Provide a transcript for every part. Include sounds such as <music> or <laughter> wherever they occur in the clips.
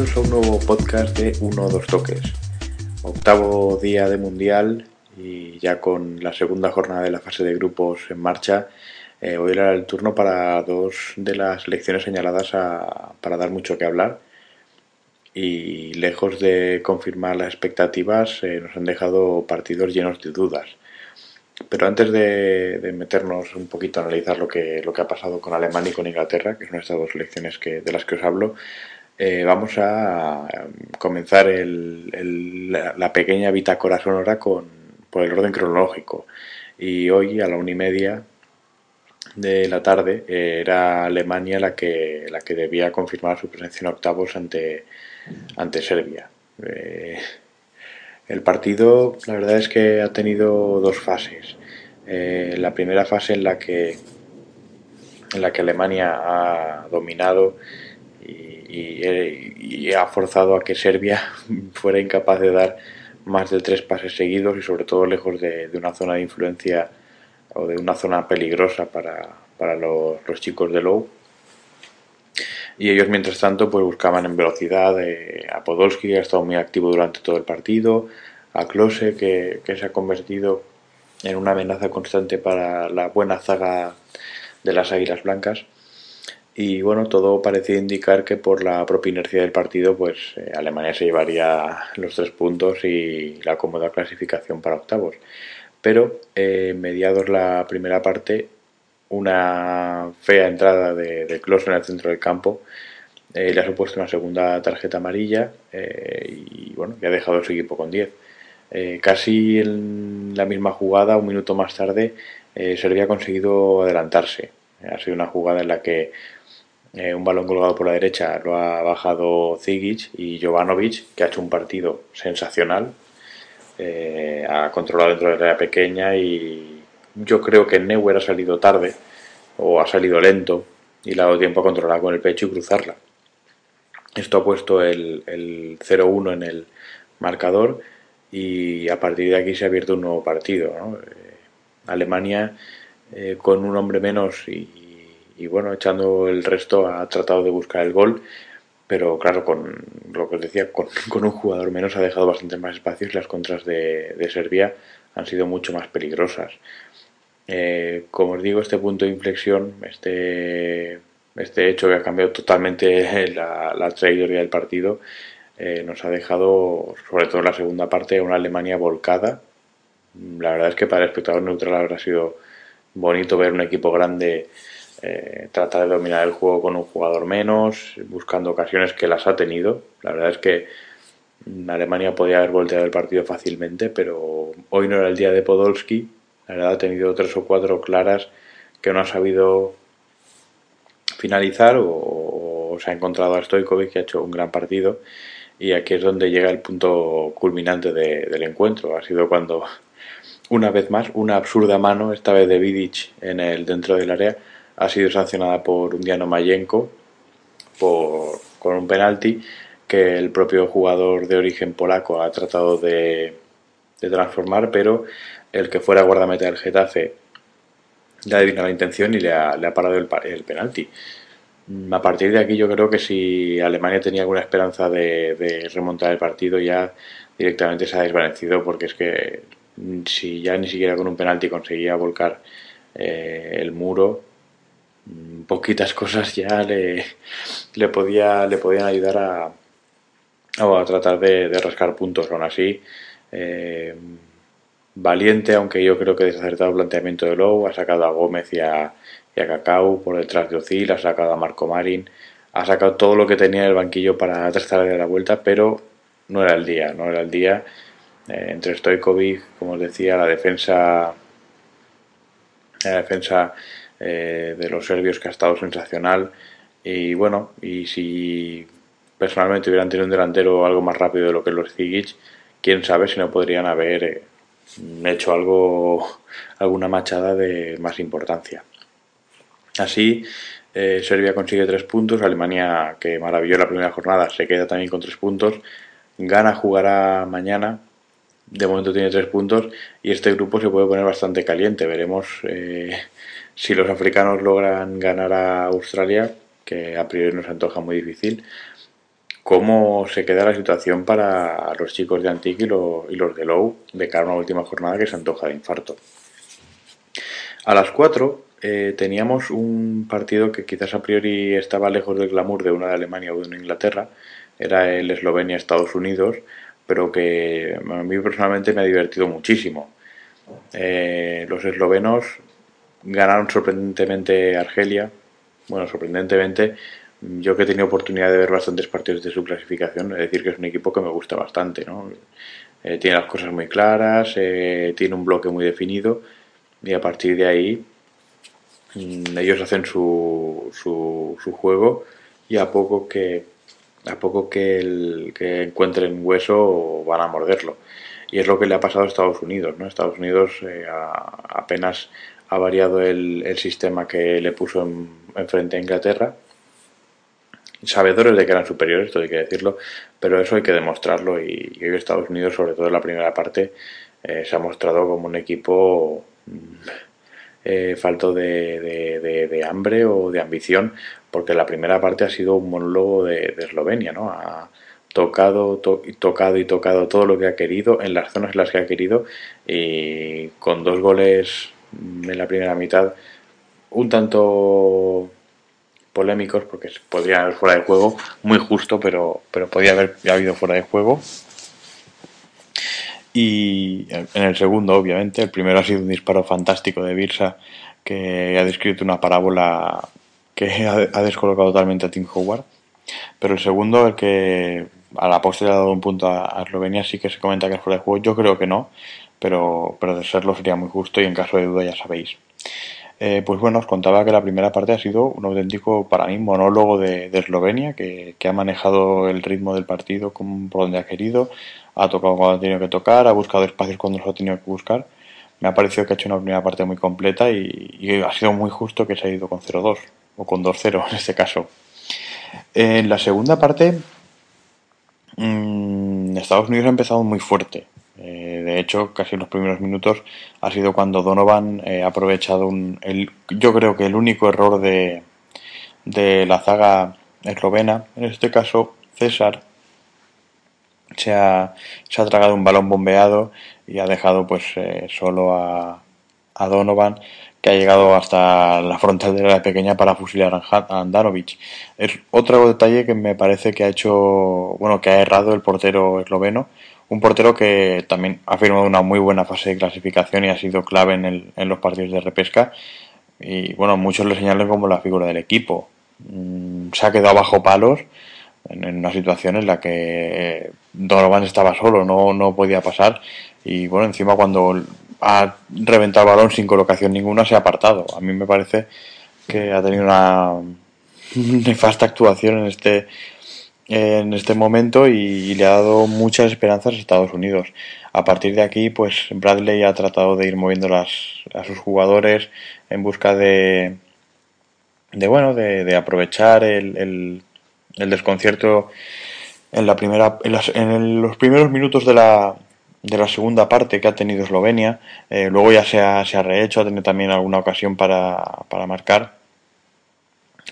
bienvenidos a un nuevo podcast de Uno o Dos Toques. Octavo día de Mundial y ya con la segunda jornada de la fase de grupos en marcha, eh, hoy era el turno para dos de las elecciones señaladas para dar mucho que hablar y lejos de confirmar las expectativas eh, nos han dejado partidos llenos de dudas. Pero antes de, meternos un poquito a analizar lo que, lo que ha pasado con Alemania y con Inglaterra, que son estas dos elecciones que, de las que os hablo, eh, vamos a comenzar la, pequeña bitácora sonora con, por el orden cronológico. Y hoy a la una y media de la tarde eh, era Alemania la que, la que debía confirmar su presencia en octavos ante, ante Serbia. Eh, el partido, la verdad es que ha tenido dos fases. La primera fase en la que en la que Alemania ha dominado y, ha forzado a que Serbia <laughs> fuera incapaz de dar más de tres pases seguidos y sobre todo lejos de, una zona de influencia o de una zona peligrosa para, los, chicos de Low y ellos mientras tanto pues buscaban en velocidad eh, a Podolski que ha estado muy activo durante todo el partido a Klose que, se ha convertido en una amenaza constante para la buena zaga de las Águilas Blancas y bueno todo parecía indicar que por la propia inercia del partido pues eh, Alemania se llevaría los tres puntos y la cómoda clasificación para octavos pero eh, mediados la primera parte una fea entrada de, de Klose en el centro del campo eh, le ha supuesto una segunda tarjeta amarilla eh, y bueno, ya ha dejado su equipo con 10. Eh, casi en la misma jugada, un minuto más tarde, Serbia ha conseguido adelantarse. Ha sido una jugada en la que un balón colgado por la derecha lo ha bajado Zigic y Jovanovic, que ha hecho un partido sensacional. ha controlado dentro de la área pequeña y yo creo que Neuer ha salido tarde o ha salido lento y le ha dado tiempo a controlar con el pecho y cruzarla. Esto ha puesto el, el 0-1 en el marcador y a partir de aquí se ha abierto un nuevo partido. Eh, Alemania eh, con un hombre menos y, bueno, echando el resto ha tratado de buscar el gol, pero claro, con lo que os decía, con, <laughs> un jugador menos ha dejado bastante más espacios y las contras de, Serbia han sido mucho más peligrosas. Eh, como os digo, este punto de inflexión, este este hecho que ha cambiado totalmente <laughs> la, trayectoria del partido eh, nos ha dejado, sobre todo en la segunda parte, una Alemania volcada. La verdad es que para el espectador neutral habrá sido bonito ver un equipo grande eh, tratar de dominar el juego con un jugador menos, buscando ocasiones que las ha tenido. La verdad es que Alemania podía haber volteado el partido fácilmente, pero hoy no era el día de Podolski. La verdad ha tenido tres o cuatro claras que no ha sabido finalizar o, se ha encontrado a Stoikovic que ha hecho un gran partido y aquí es donde llega el punto culminante del encuentro. Ha sido cuando una vez más una absurda mano, esta vez de Vidic en el dentro del área, ha sido sancionada por un Diano Mayenko por, con un penalti que el propio jugador de origen polaco ha tratado de, transformar, pero el que fuera guardameta del Getafe le ha adivinado la intención y le ha, le ha parado el, penalti. Mm, a partir de aquí yo creo que si Alemania tenía alguna esperanza de, remontar el partido ya directamente se ha desvanecido porque es que mm, si ya ni siquiera con un penalti conseguía volcar eh, el muro poquitas cosas ya le, le, podía, le podían ayudar a, a tratar de, rascar puntos aún así eh, valiente, aunque yo creo que desacertado el planteamiento de Lowe, ha sacado a Gómez y a, Cacau por detrás de Ocil, ha sacado a Marco Marín, ha sacado todo lo que tenía en el banquillo para tratar de la vuelta, pero no era el día, no era el día. Eh, entre Stojkovic, como os decía, la defensa, la defensa eh, de los serbios que ha estado sensacional. Y bueno, y si personalmente hubieran tenido un delantero algo más rápido de lo que los Zigic, quién sabe si no podrían haber eh, hecho algo, <laughs> alguna machada de más importancia. Así, Serbia consigue tres puntos, Alemania, que maravilló la primera jornada, se queda también con tres puntos, Gana jugará mañana de momento tiene tres puntos y este grupo se puede poner bastante caliente. Veremos eh, si los africanos logran ganar a Australia, que a priori nos antoja muy difícil, cómo se queda la situación para los chicos de Antique y, los de Low de cara a una última jornada que se antoja de infarto. A las 4 eh, teníamos un partido que quizás a priori estaba lejos del glamour de una de Alemania o de una Inglaterra, era el Eslovenia-Estados Unidos, pero que a mí personalmente me ha divertido muchísimo. Eh, los eslovenos ganaron sorprendentemente Argelia. Bueno, sorprendentemente, yo que he tenido oportunidad de ver bastantes partidos de su clasificación, es decir, que es un equipo que me gusta bastante. ¿no? Eh, tiene las cosas muy claras, eh, tiene un bloque muy definido y a partir de ahí mm, ellos hacen su, su, su juego y a poco que a poco que, el, que encuentren hueso van a morderlo. Y es lo que le ha pasado a Estados Unidos. ¿no? Estados Unidos eh, apenas ha variado el, sistema que le puso en, frente a Inglaterra. Sabedores de que eran superiores, esto hay que decirlo, pero eso hay que demostrarlo. Y, hoy Estados Unidos, sobre todo en la primera parte, eh, se ha mostrado como un equipo mm, eh, falto de, hambre o de ambición porque la primera parte ha sido un monólogo de, Eslovenia, ¿no? Ha tocado, tocado y tocado todo lo que ha querido en las zonas en las que ha querido y con dos goles en la primera mitad un tanto polémicos porque podría haber fuera de juego, muy justo, pero, pero podía haber habido fuera de juego. Y en el segundo, obviamente, el primero ha sido un disparo fantástico de Birsa que ha descrito una parábola que ha, descolocado totalmente a Tim Howard. Pero el segundo, el que a la postre le ha dado un punto a, Eslovenia, sí que se comenta que es fuera de juego. Yo creo que no, pero, pero de serlo sería muy justo y en caso de duda ya sabéis. Eh, pues bueno, os contaba que la primera parte ha sido un auténtico, para mí, monólogo de, Eslovenia, que, ha manejado el ritmo del partido como, por donde ha querido, ha tocado cuando ha tenido que tocar, ha buscado espacios cuando los ha tenido que buscar. Me ha parecido que ha hecho una primera parte muy completa y, ha sido muy justo que se ha ido con 0-2 o con 2-0 <laughs> en este caso. En la segunda parte, mmm, Estados Unidos ha empezado muy fuerte. Eh, de hecho, casi en los primeros minutos ha sido cuando Donovan eh, ha aprovechado un, yo creo que el único error de, de la zaga eslovena, en este caso César, se ha, se ha tragado un balón bombeado y ha dejado pues eh, solo a, a Donovan que ha llegado hasta la frontal de la pequeña para fusilar a Andanovic. Es otro detalle que me parece que ha hecho, bueno, que ha errado el portero esloveno, un portero que también ha firmado una muy buena fase de clasificación y ha sido clave en, el, en los partidos de repesca. Y bueno, muchos le señalan como la figura del equipo. Mm, se ha quedado bajo palos en, una situación en la que Donovan estaba solo, no, no podía pasar. Y bueno, encima cuando ha reventado el balón sin colocación ninguna, se ha apartado. A mí me parece que ha tenido una <laughs> nefasta actuación en este en este momento y, le ha dado muchas esperanzas a Estados Unidos. A partir de aquí, pues Bradley ha tratado de ir moviendo las, a sus jugadores en busca de, de bueno, de, aprovechar el, el, desconcierto en la primera, en, en los primeros minutos de la, de la segunda parte que ha tenido Eslovenia. Eh, luego ya se ha, se ha, rehecho, ha tenido también alguna ocasión para, para, marcar.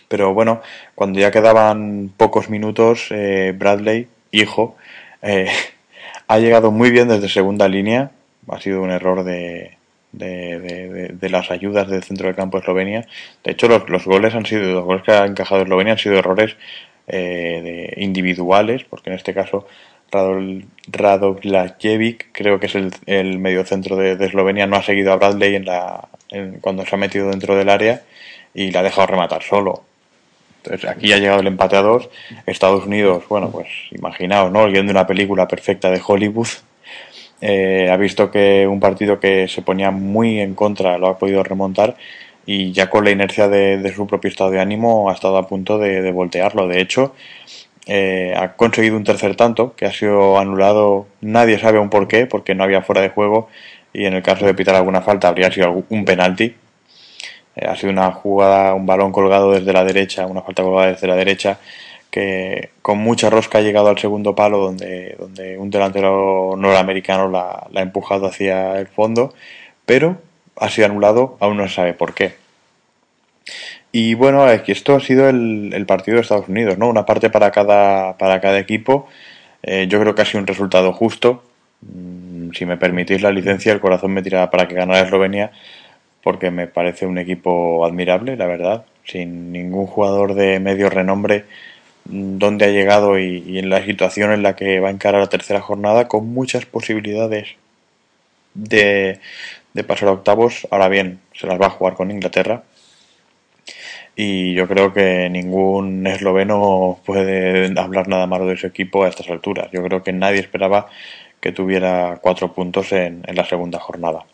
Pero bueno, cuando ya quedaban pocos minutos, eh, Bradley, hijo, eh, <laughs> ha llegado muy bien desde segunda línea. Ha sido un error de, de, de, de, las ayudas del centro del campo de Eslovenia. De hecho, los, los goles han sido, los goles que ha encajado Eslovenia han sido errores individuales, porque en este caso Radovlajevic, creo que es el, el mediocentro de, de, Eslovenia, no ha seguido a Bradley en la, en, cuando se ha metido dentro del área y le ha dejado rematar solo. Aquí ha llegado el empate a dos. Estados Unidos, bueno, pues imaginaos, ¿no? Viendo una película perfecta de Hollywood, eh, ha visto que un partido que se ponía muy en contra lo ha podido remontar y ya con la inercia de, su propio estado de ánimo ha estado a punto de, de voltearlo. De hecho, eh, ha conseguido un tercer tanto que ha sido anulado, nadie sabe aún por qué, porque no había fuera de juego y en el caso de pitar alguna falta habría sido un penalti. Eh, ha sido una jugada, un balón colgado desde la derecha, una falta colgada desde la derecha que con mucha rosca ha llegado al segundo palo donde, donde un delantero norteamericano la, ha empujado hacia el fondo, pero ha sido anulado, aún no se sabe por qué. Y bueno, esto ha sido el, partido de Estados Unidos, ¿no? Una parte para cada, para cada equipo. Eh, yo creo que ha sido un resultado justo. Mm, si me permitís la licencia, el corazón me tira para que ganara Eslovenia, porque me parece un equipo admirable, la verdad. Sin ningún jugador de medio renombre dónde ha llegado y, y, en la situación en la que va a encarar la tercera jornada con muchas posibilidades de, de pasar a octavos. Ahora bien, se las va a jugar con Inglaterra. Y yo creo que ningún esloveno puede hablar nada malo de su equipo a estas alturas. Yo creo que nadie esperaba que tuviera cuatro puntos en, en la segunda jornada.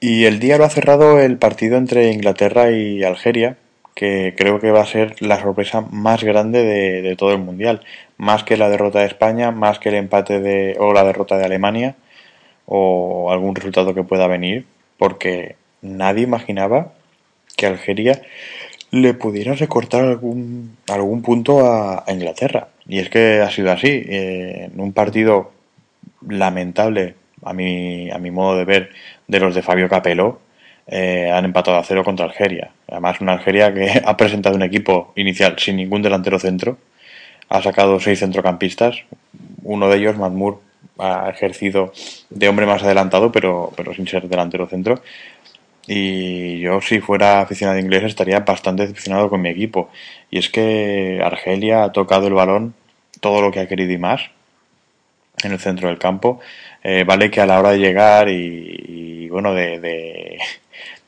Y el día lo ha cerrado el partido entre Inglaterra y Algeria, que creo que va a ser la sorpresa más grande de, todo el mundial, más que la derrota de España, más que el empate de o la derrota de Alemania o algún resultado que pueda venir, porque nadie imaginaba que Algeria le pudiera recortar algún algún punto a, a Inglaterra. Y es que ha sido así. Eh, en un partido lamentable a mi a mi modo de ver de los de Fabio Capello eh, han empatado a cero contra Algeria. Además, una Algeria que <laughs> ha presentado un equipo inicial sin ningún delantero centro. Ha sacado seis centrocampistas. Uno de ellos, Mahmoud, ha ejercido de hombre más adelantado, pero, pero sin ser delantero centro. Y yo, si fuera aficionado inglés, estaría bastante decepcionado con mi equipo. Y es que Argelia ha tocado el balón todo lo que ha querido y más en el centro del campo. Eh, vale que a la hora de llegar y, y bueno, de,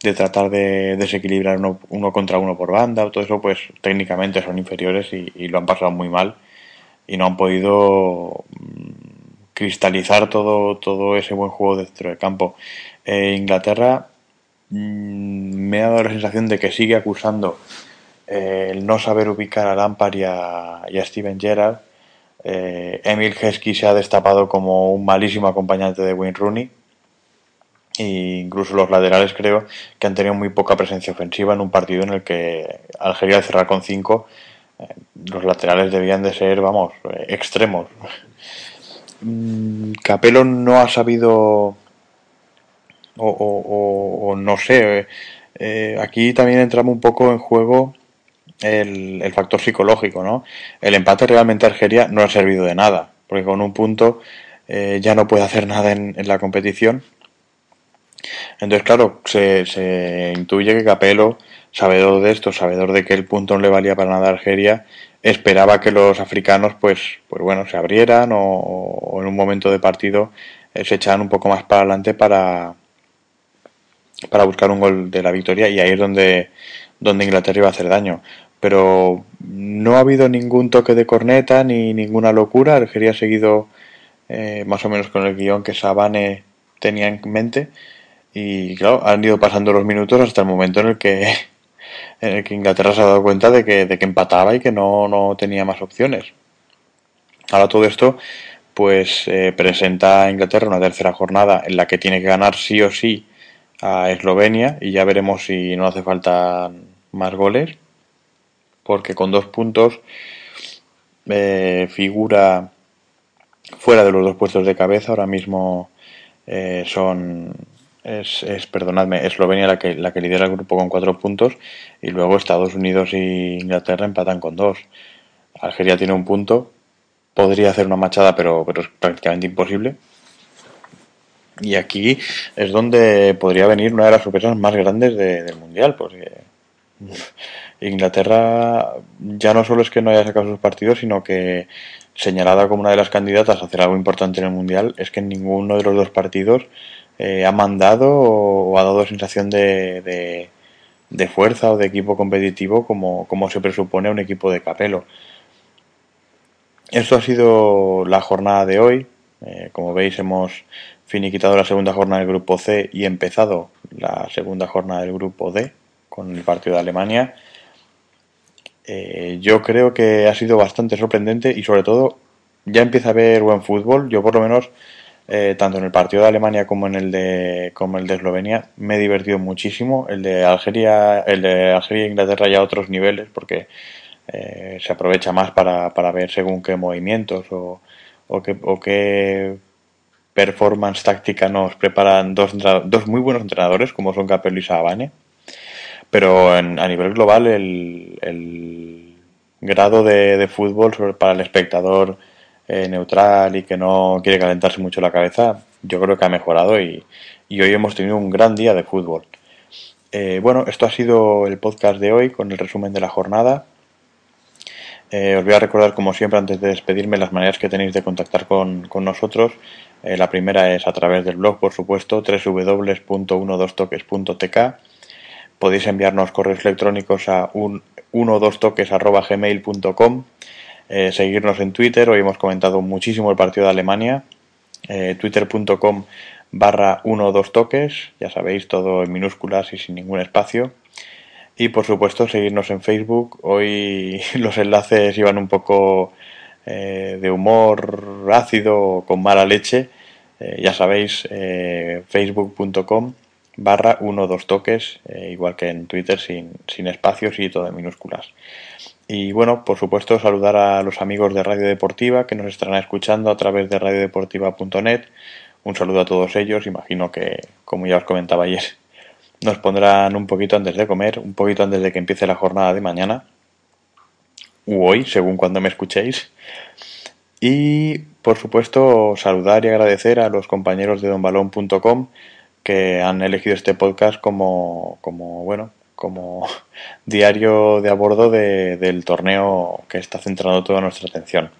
de, tratar de desequilibrar uno, uno, contra uno por banda o todo eso, pues técnicamente son inferiores y, lo han pasado muy mal y no han podido mm, cristalizar todo, todo ese buen juego dentro del campo. Eh, Inglaterra mmm, me ha dado la sensación de que sigue acusando eh, el no saber ubicar a Lampard y a, y a Steven Gerrard. Eh, Emil Heskey se ha destapado como un malísimo acompañante de Wayne Rooney e incluso los laterales creo que han tenido muy poca presencia ofensiva en un partido en el que Algeria al cerrar con 5 eh, los laterales debían de ser, vamos, eh, extremos. Mm, Capello no ha sabido o, no sé, eh, aquí también entramos un poco en juego el, factor psicológico, ¿no? El empate realmente a Algeria no ha servido de nada, porque con un punto eh, ya no puede hacer nada en la competición entonces, claro, se, intuye que Capello, sabedor de esto, sabedor de que el punto no le valía para nada a Algeria, esperaba que los africanos, pues, pues bueno, se abrieran o, en un momento de partido eh, se echaran un poco más para adelante para, para buscar un gol de la victoria y ahí es donde, donde Inglaterra iba a hacer daño. Pero no ha habido ningún toque de corneta ni ninguna locura. Algeria ha seguido eh, más o menos con el guion que Sabane tenía en mente y claro, han ido pasando los minutos hasta el momento en el que <laughs> en el que Inglaterra se ha dado cuenta de que, de que empataba y que no, no tenía más opciones. Ahora todo esto pues eh, presenta a Inglaterra una tercera jornada en la que tiene que ganar sí o sí a Eslovenia y ya veremos si no hace falta más goles porque con dos puntos eh, figura fuera de los dos puestos de cabeza ahora mismo eh, son es, es, perdonadme, Eslovenia la que, la que lidera el grupo con cuatro puntos y luego Estados Unidos y Inglaterra empatan con dos. Algeria tiene un punto, podría hacer una machada, pero, pero es prácticamente imposible. Y aquí es donde podría venir una de las sorpresas más grandes de, del Mundial, porque Inglaterra ya no solo es que no haya sacado sus partidos, sino que señalada como una de las candidatas a hacer algo importante en el Mundial, es que en ninguno de los dos partidos eh, ha mandado o, ha dado sensación de, de, fuerza o de equipo competitivo como, como se presupone un equipo de Capelo. Esto ha sido la jornada de hoy. Eh, como veis, hemos finiquitado la segunda jornada del grupo C y empezado la segunda jornada del grupo D con el partido de Alemania. Eh, yo creo que ha sido bastante sorprendente y sobre todo ya empieza a haber buen fútbol. Yo por lo menos, eh, tanto en el partido de Alemania como en el de, como el de Eslovenia, me he divertido muchísimo. El de Algeria, el de Algeria e Inglaterra ya a otros niveles porque eh, se aprovecha más para, para, ver según qué movimientos o, o, qué, o qué performance táctica nos preparan dos, dos muy buenos entrenadores como son Capello y Sabane. Pero a nivel global el, grado de, fútbol para el espectador eh, neutral y que no quiere calentarse mucho la cabeza, yo creo que ha mejorado y, hoy hemos tenido un gran día de fútbol. Eh, bueno, esto ha sido el podcast de hoy con el resumen de la jornada. Eh, os voy a recordar, como siempre, antes de despedirme, las maneras que tenéis de contactar con, nosotros. La primera es a través del blog, por supuesto, www.12toques.tk. Podéis enviarnos correos electrónicos a un, 12toques.gmail.com. Eh, seguirnos en Twitter, hoy hemos comentado muchísimo el partido de Alemania. Twitter.com barra 12toques, ya sabéis, todo en minúsculas y sin ningún espacio. Y por supuesto seguirnos en Facebook. Hoy <laughs> los enlaces iban un poco eh, de humor ácido con mala leche. Eh, ya sabéis, eh, facebook.com barra 1 dos toques, igual que en Twitter sin, sin espacios y todo en minúsculas. Y bueno, por supuesto saludar a los amigos de Radio Deportiva que nos estarán escuchando a través de radiodeportiva.net. Un saludo a todos ellos, imagino que, como ya os comentaba ayer, nos pondrán un poquito antes de comer, un poquito antes de que empiece la jornada de mañana, u hoy, según cuando me escuchéis. Y, por supuesto, saludar y agradecer a los compañeros de donbalón.com que han elegido este podcast como, como bueno, como <laughs> diario de a bordo del torneo que está centrando toda nuestra atención.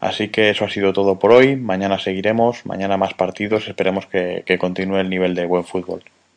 Así que eso ha sido todo por hoy. Mañana seguiremos, mañana más partidos. Esperemos que continúe el nivel de buen fútbol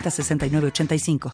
6985.